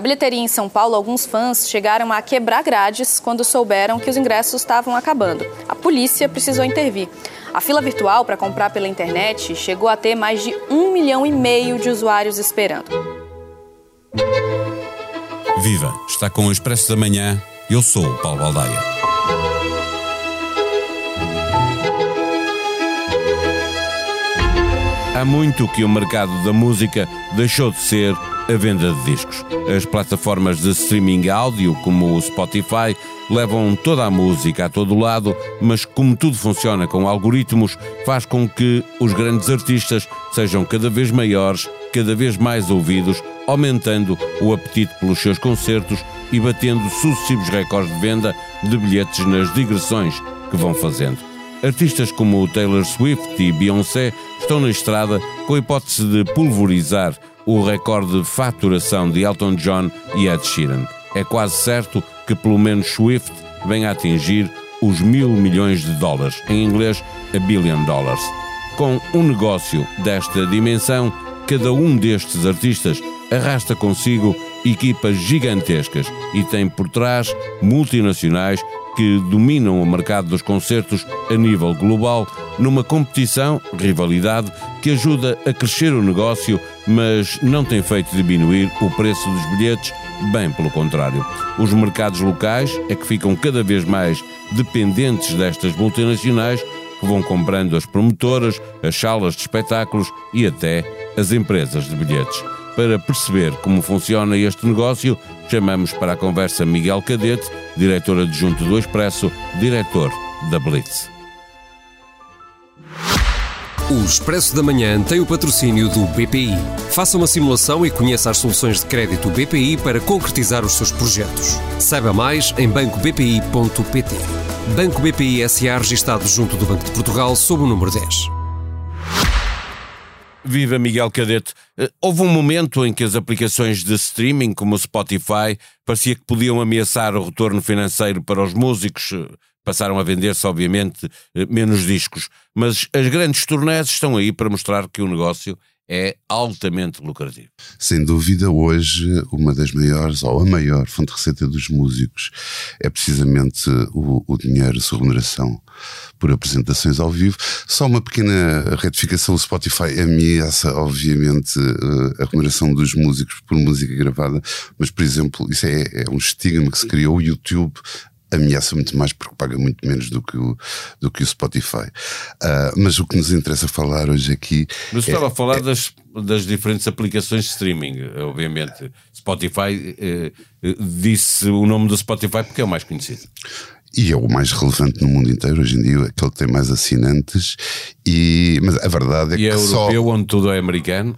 Na bilheteria em São Paulo, alguns fãs chegaram a quebrar grades quando souberam que os ingressos estavam acabando. A polícia precisou intervir. A fila virtual para comprar pela internet chegou a ter mais de um milhão e meio de usuários esperando. Viva! Está com o Expresso da Manhã. Eu sou o Paulo Baldaia. Há muito que o mercado da música deixou de ser a venda de discos. As plataformas de streaming áudio, como o Spotify, levam toda a música a todo lado, mas como tudo funciona com algoritmos, faz com que os grandes artistas sejam cada vez maiores, cada vez mais ouvidos, aumentando o apetite pelos seus concertos e batendo sucessivos recordes de venda de bilhetes nas digressões que vão fazendo. Artistas como Taylor Swift e Beyoncé estão na estrada com a hipótese de pulverizar o recorde de faturação de Elton John e Ed Sheeran. É quase certo que pelo menos Swift venha a atingir os mil milhões de dólares, em inglês, a billion dollars. Com um negócio desta dimensão, cada um destes artistas arrasta consigo equipas gigantescas e tem por trás multinacionais que dominam o mercado dos concertos a nível global, numa competição, rivalidade, que ajuda a crescer o negócio, mas não tem feito diminuir o preço dos bilhetes, bem pelo contrário. Os mercados locais é que ficam cada vez mais dependentes destas multinacionais que vão comprando as promotoras, as salas de espetáculos e até as empresas de bilhetes. Para perceber como funciona este negócio, chamamos para a conversa Miguel Cadete, diretor adjunto do Expresso, diretor da Blitz. O Expresso da Manhã tem o patrocínio do BPI. Faça uma simulação e conheça as soluções de crédito BPI para concretizar os seus projetos. Saiba mais em bancobpi.pt. Banco BPI SA registado junto do Banco de Portugal sob o número 10. Viva Miguel Cadete. Eh, houve um momento em que as aplicações de streaming, como o Spotify, parecia que podiam ameaçar o retorno financeiro para os músicos. Eh, passaram a vender-se, obviamente, eh, menos discos. Mas as grandes turnés estão aí para mostrar que o negócio é altamente lucrativo. Sem dúvida, hoje, uma das maiores, ou a maior fonte de receita dos músicos é precisamente o, o dinheiro, a remuneração por apresentações ao vivo. Só uma pequena retificação: o Spotify ameaça, obviamente, eh, a remuneração dos músicos por música gravada, mas, por exemplo, isso é, é um estigma que se criou. O YouTube ameaça muito mais porque paga muito menos do que o, do que o Spotify. Uh, mas o que nos interessa falar hoje aqui. Mas é, estava a falar é, das, das diferentes aplicações de streaming, obviamente. Spotify eh, eh, disse o nome do Spotify porque é o mais conhecido e é o mais relevante no mundo inteiro hoje em dia, aquele que tem mais assinantes. E, mas a verdade é e que. é europeu, onde tudo é americano?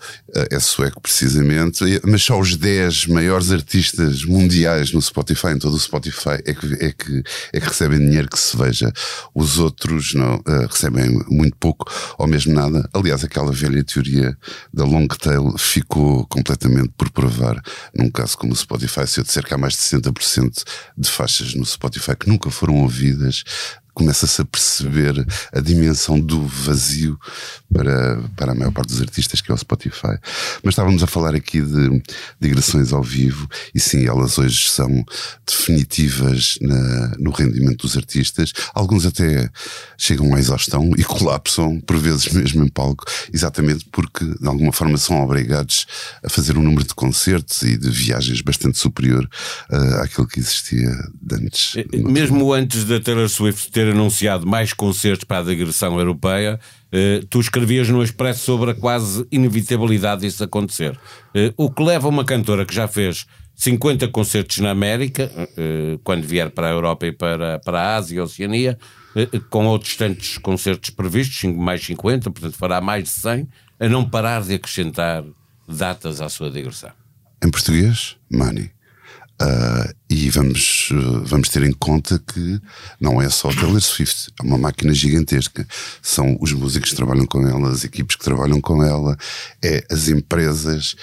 É sueco, precisamente. Mas só os 10 maiores artistas mundiais no Spotify, em todo o Spotify, é que, é que, é que recebem dinheiro que se veja. Os outros não uh, recebem muito pouco ou mesmo nada. Aliás, aquela velha teoria da long tail ficou completamente por provar. Num caso como o Spotify, se eu disser que há mais de 60% de faixas no Spotify que nunca foram ouvidas, começa-se a perceber a dimensão do vazio para, para a maior parte dos artistas, que é o Spotify. Mas estávamos a falar aqui de digressões ao vivo, e sim, elas hoje são definitivas na, no rendimento dos artistas. Alguns até chegam à exaustão e colapsam, por vezes mesmo em palco, exatamente porque de alguma forma são obrigados a fazer um número de concertos e de viagens bastante superior uh, àquilo que existia antes. Mesmo antes da Taylor Swift ter ter anunciado mais concertos para a digressão europeia, eh, tu escrevias no Expresso sobre a quase inevitabilidade disso acontecer. Eh, o que leva uma cantora que já fez 50 concertos na América, eh, quando vier para a Europa e para, para a Ásia e a Oceania, com outros tantos concertos previstos, mais 50, portanto fará mais de 100, a não parar de acrescentar datas à sua digressão. Em português, Money. Uh, e vamos, uh, vamos ter em conta que não é só Taylor Swift, é uma máquina gigantesca. São os músicos que trabalham com ela, as equipes que trabalham com ela, é as empresas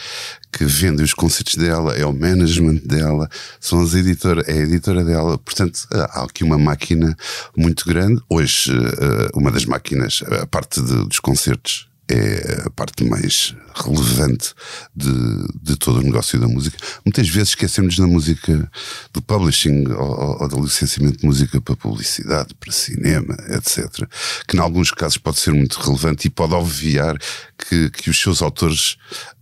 que vendem os concertos dela, é o management dela, são as editoras, é a editora dela. Portanto, há aqui uma máquina muito grande. Hoje, uma das máquinas, a parte de, dos concertos é a parte mais relevante de, de todo o negócio da música. Muitas vezes esquecemos da música do publishing ou, ou, do licenciamento de música para publicidade, para cinema, etc. Que em alguns casos pode ser muito relevante e pode obviar que, que os seus autores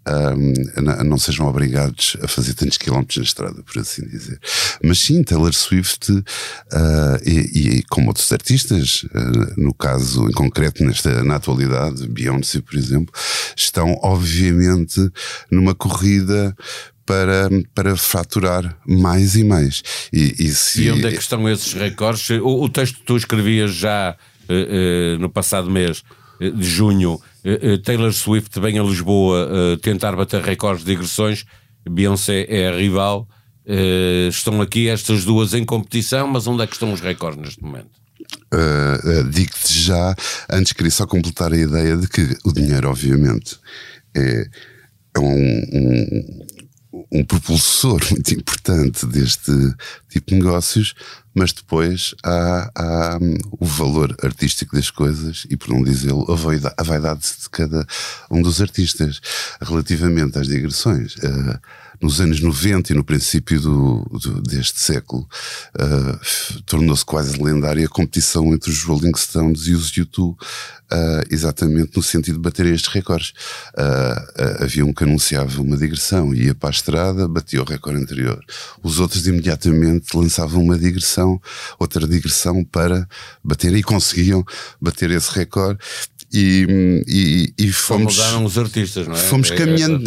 um, não sejam obrigados a fazer tantos quilómetros na estrada, por assim dizer. Mas sim, Taylor Swift uh, e, e, como outros artistas, uh, no caso em concreto, nesta, na atualidade, Beyoncé, por exemplo, estão obviamente numa corrida para, para faturar mais e mais. E, e, se... e onde é que estão esses recordes? O, o texto que tu escrevias já uh, no passado mês uh, de junho, Taylor Swift vem a Lisboa tentar bater recordes de digressões, Beyoncé é a rival. estão aqui estas duas em competição, mas onde é que estão os recordes neste momento? Uh, uh, Digo-te já, antes queria só completar a ideia de que o dinheiro, obviamente, é, é um, um, um propulsor muito importante deste tipo de negócios, mas depois há, há um, o valor artístico das coisas e, por não dizê-lo, a a vaidade de cada um dos artistas relativamente às digressões. Uh, nos anos 90 e no princípio do, do deste século, uh, tornou-se quase lendária a competição entre os Rolling Stones e os U2, uh, exatamente no sentido de baterem estes recordes. Uh, havia um que anunciava uma digressão, ia para a estrada, batia o recorde anterior. Os outros imediatamente lançavam uma digressão, outra digressão para bater e conseguiam bater esse recorde e, e, e fomos. mudaram os artistas, não é? Fomos caminhando.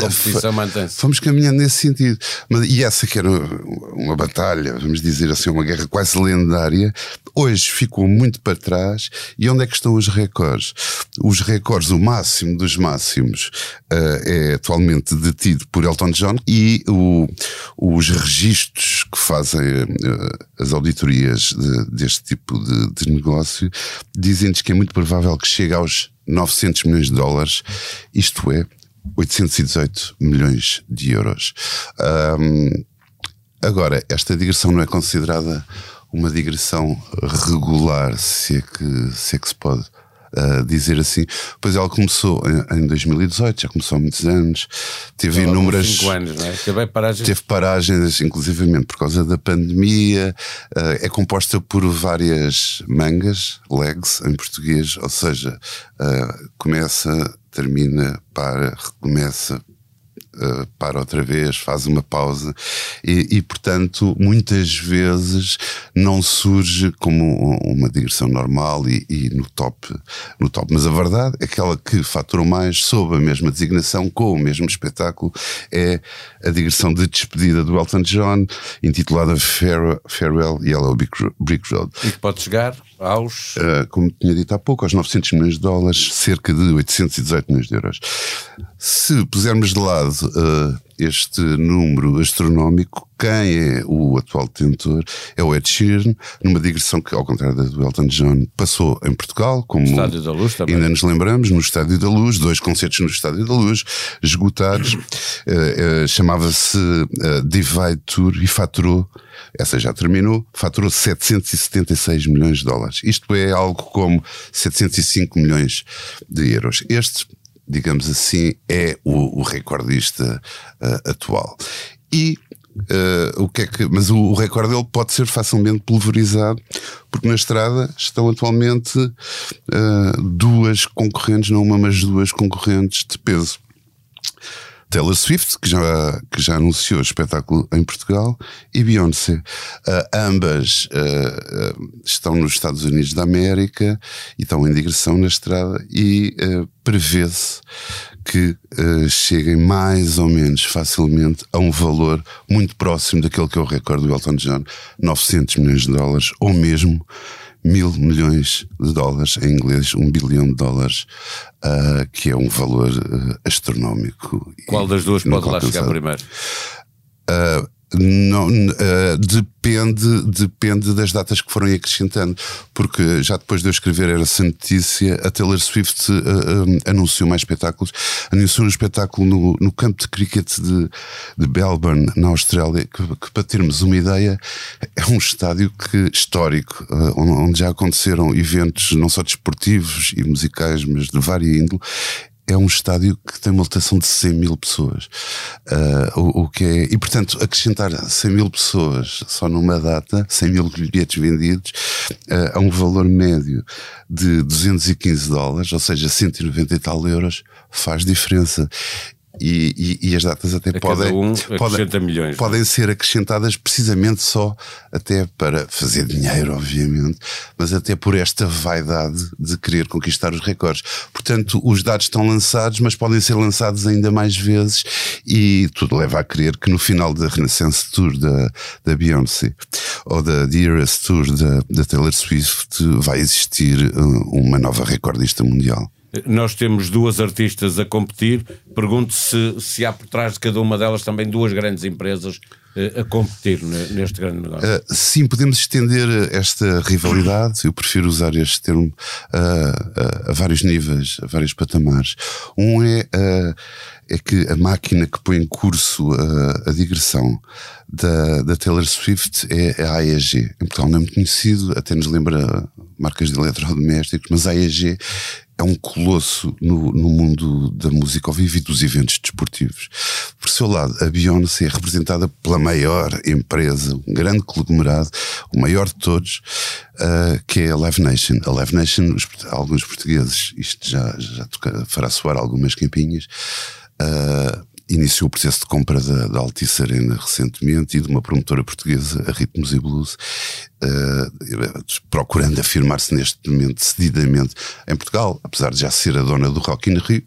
Fomos caminhando nesse sentido. Mas, e essa que era uma batalha, vamos dizer assim, uma guerra quase lendária, hoje ficou muito para trás. E onde é que estão os recordes? Os recordes, o máximo dos máximos, uh, é atualmente detido por Elton John e o, os registros que fazem uh, as auditorias de, deste tipo de, de negócio dizem-nos que é muito provável que chegue aos 900 milhões de dólares, isto é, 818 milhões de euros. Um, agora, esta digressão não é considerada uma digressão regular, se é que, se é que se pode uh, dizer assim. Pois ela começou em, em, 2018, já começou há muitos anos, teve então, inúmeras. Cinco anos, não é? Teve paragens. Teve paragens, inclusivamente por causa da pandemia. Uh, é composta por várias mangas, legs em português, ou seja, uh, começa, termina, para, recomeça, uh, para outra vez, faz uma pausa e, e, portanto, muitas vezes não surge como uma digressão normal e, e, no top, no top. Mas a verdade é que aquela que faturou mais sob a mesma designação, com o mesmo espetáculo, é a digressão de despedida do Elton John, intitulada Farewell Yellow Brick Road. E que pode chegar aos. Uh, como tinha dito há pouco, aos 900 milhões de dólares, cerca de 818 milhões de euros. Se pusermos de lado uh, este número astronómico, quem é o atual detentor é o Ed Sheeran, numa digressão que, ao contrário da do Elton John, passou em Portugal, como Estádio da Luz, também. ainda nos lembramos, no Estádio da Luz, dois concertos no Estádio da Luz, esgotados, uh, uh, chamava-se Divide Tour e faturou essa já terminou, faturou 776 milhões de dólares. Isto é algo como 705 milhões de euros. Este, digamos assim, é o, o recordista uh, atual. E Uh, o que é que, mas o, o, recorde dele pode ser facilmente pulverizado, porque na estrada estão atualmente uh, duas concorrentes, não uma, mas duas concorrentes de peso. Taylor Swift, que já, que já anunciou espetáculo em Portugal, e Beyoncé. Uh, ambas uh, estão nos Estados Unidos da América e estão em digressão na estrada e prevê-se que cheguem mais ou menos facilmente a um valor muito próximo daquele que é o recorde do Elton John, 900 milhões de dólares, ou mesmo mil milhões de dólares, em inglês, um bilhão de dólares, uh, que é um valor uh, astronómico. Qual das duas pode lá chegar primeiro? Uh, não, uh, depende, depende das datas que forem acrescentando, porque já depois de eu escrever essa notícia, a Taylor Swift uh, uh, anunciou mais espetáculos. Anunciou um espetáculo no, no campo de cricket de, de Melbourne, na Austrália, que, que, para termos uma ideia, é um estádio que, histórico, onde já aconteceram eventos não só desportivos e musicais, mas de vária índole é um estádio que tem uma lotação de 100 mil pessoas. Uh, o, o, que é, e portanto, acrescentar 100 mil pessoas só numa data, 100 mil bilhetes vendidos, uh, a um valor médio de 215 dólares, ou seja, 190 e tal euros, faz diferença. E, e, e, as datas até a podem, um podem, milhões, é? podem ser acrescentadas precisamente só até para fazer dinheiro, obviamente, mas até por esta vaidade de querer conquistar os recordes. Portanto, os dados estão lançados, mas podem ser lançados ainda mais vezes e tudo leva a crer que no final da Renaissance Tour da, da Beyoncé ou da The Eras Tour da, da Taylor Swift vai existir uh, uma nova recordista mundial. Nós temos duas artistas a competir. Pergunto se, se há por trás de cada uma delas também duas grandes empresas uh, a competir neste grande negócio. Uh, sim, podemos estender esta rivalidade. Eu prefiro usar este termo uh, a vários níveis, a vários patamares. Um é, é que a máquina que põe em curso a, a digressão da, da Taylor Swift é a AEG. Em Portugal não é muito conhecido, até nos lembra marcas de eletrodomésticos, mas a AEG é um colosso no, no, mundo da música ao vivo e dos eventos desportivos. Por seu lado, a Beyoncé é representada pela maior empresa, um grande conglomerado, o maior de todos, uh, que é a Live Nation. A Live Nation, os, alguns portugueses, isto já, já toca, fará soar algumas campinhas, uh, iniciou o processo de compra da, da Altice Arena recentemente e de uma promotora portuguesa, a Ritmos e Blues, uh, procurando afirmar-se neste momento cedidamente em Portugal, apesar de já ser a dona do Rock in Rio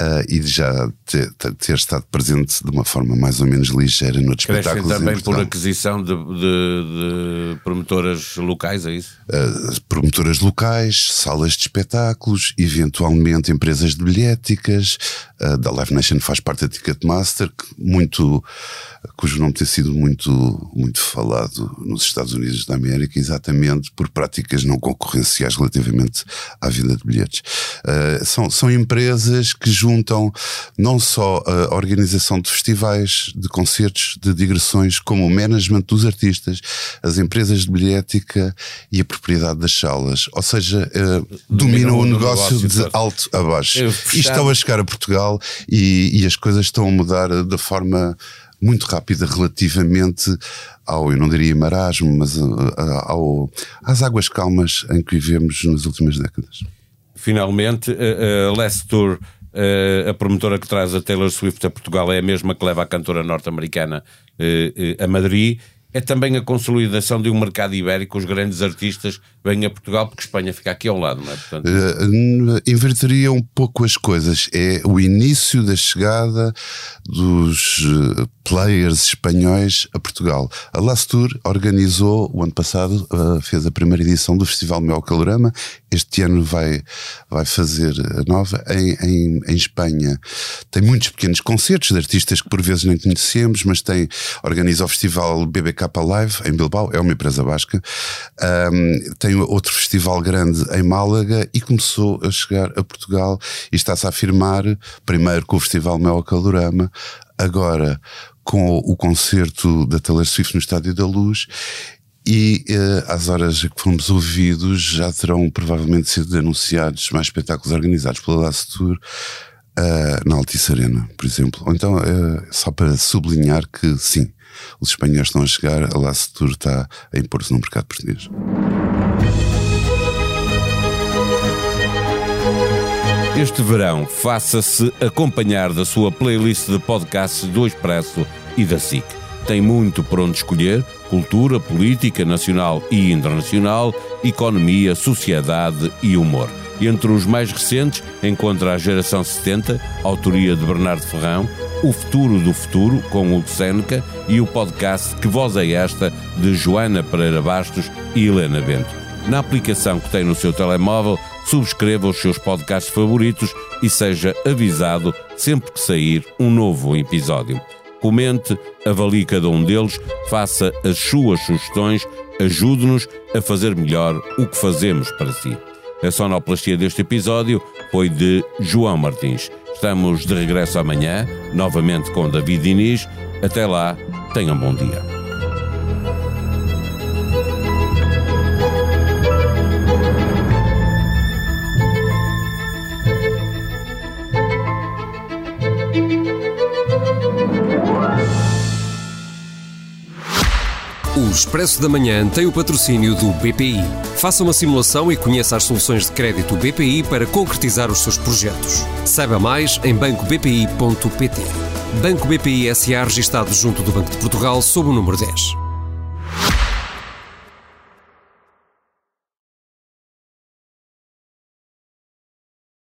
uh, e de já ter, ter, estado presente de uma forma mais ou menos ligeira noutros Crescem espetáculos. também por aquisição de, de, de, promotoras locais, é isso? Uh, promotoras locais, salas de espetáculos, eventualmente empresas de bilhéticas, da Live Nation faz parte da Ticketmaster, que muito cujo nome tem sido muito, muito falado nos Estados Unidos da América, exatamente por práticas não concorrenciais relativamente à venda de bilhetes. Uh, são, são empresas que juntam não só a organização de festivais, de concertos, de digressões, como o management dos artistas, as empresas de bilhética e a propriedade das salas. Ou seja, uh, dominam o negócio, negócio de alto a baixo. E estão a chegar a Portugal e, e as coisas estão a mudar da forma muito rápida relativamente ao, eu não diria marasmo, mas uh, uh, ao, às águas calmas em que vivemos nas últimas décadas. Finalmente, a, a Last Tour, uh, a promotora que traz a Taylor Swift a Portugal, é a mesma que leva a cantora norte-americana a Madrid é também a consolidação de um mercado ibérico. Os grandes artistas vêm a Portugal porque Espanha fica aqui ao lado, não é? Portanto... Uh, inverteria um pouco as coisas. É o início da chegada dos eh, players espanhóis a Portugal. A Lastur organizou o ano passado, uh, fez a primeira edição do Festival Mel Calorama. Este ano vai, vai fazer a nova em, em, em Espanha. Tem muitos pequenos concertos de artistas que por vezes nem conhecemos, mas tem, organiza o Festival BBK Live em Bilbao, é uma empresa basca. Um, tem outro festival grande em Málaga e começou a chegar a Portugal e está-se a afirmar, primeiro com o Festival Mel Calorama, agora com o concerto da Taylor Swift no Estádio da Luz e uh, às horas que fomos ouvidos já terão provavelmente sido anunciados mais espetáculos organizados pela Last Tour uh, na Altice Arena, por exemplo. Ou então, uh, só para sublinhar que sim, os espanhóis estão a chegar, a Laço Tour está a impor-se no mercado português. Este verão, faça-se acompanhar da sua playlist de podcasts do Expresso e da SIC. Tem muito por onde escolher: cultura, política nacional e internacional, economia, sociedade e humor. Entre os mais recentes, encontra a Geração 70, autoria de Bernardo Ferrão, O Futuro do Futuro, com Hugo Seneca, e o podcast Que Voz é Esta, de Joana Pereira Bastos e Helena Bento. Na aplicação que tem no seu telemóvel, subscreva os seus podcasts favoritos e seja avisado sempre que sair um novo episódio. Comente, avalie cada um deles, faça as suas sugestões, ajude-nos a fazer melhor o que fazemos para si. A sonoplastia deste episódio foi de João Martins. Estamos de regresso amanhã, novamente com David Diniz. Até lá, tenham bom dia. Expresso da Manhã tem o patrocínio do BPI. Faça uma simulação e conheça as soluções de crédito BPI para concretizar os seus projetos. Saiba mais em bancobpi.pt. Banco BPI SA registado junto do Banco de Portugal sob o número 10.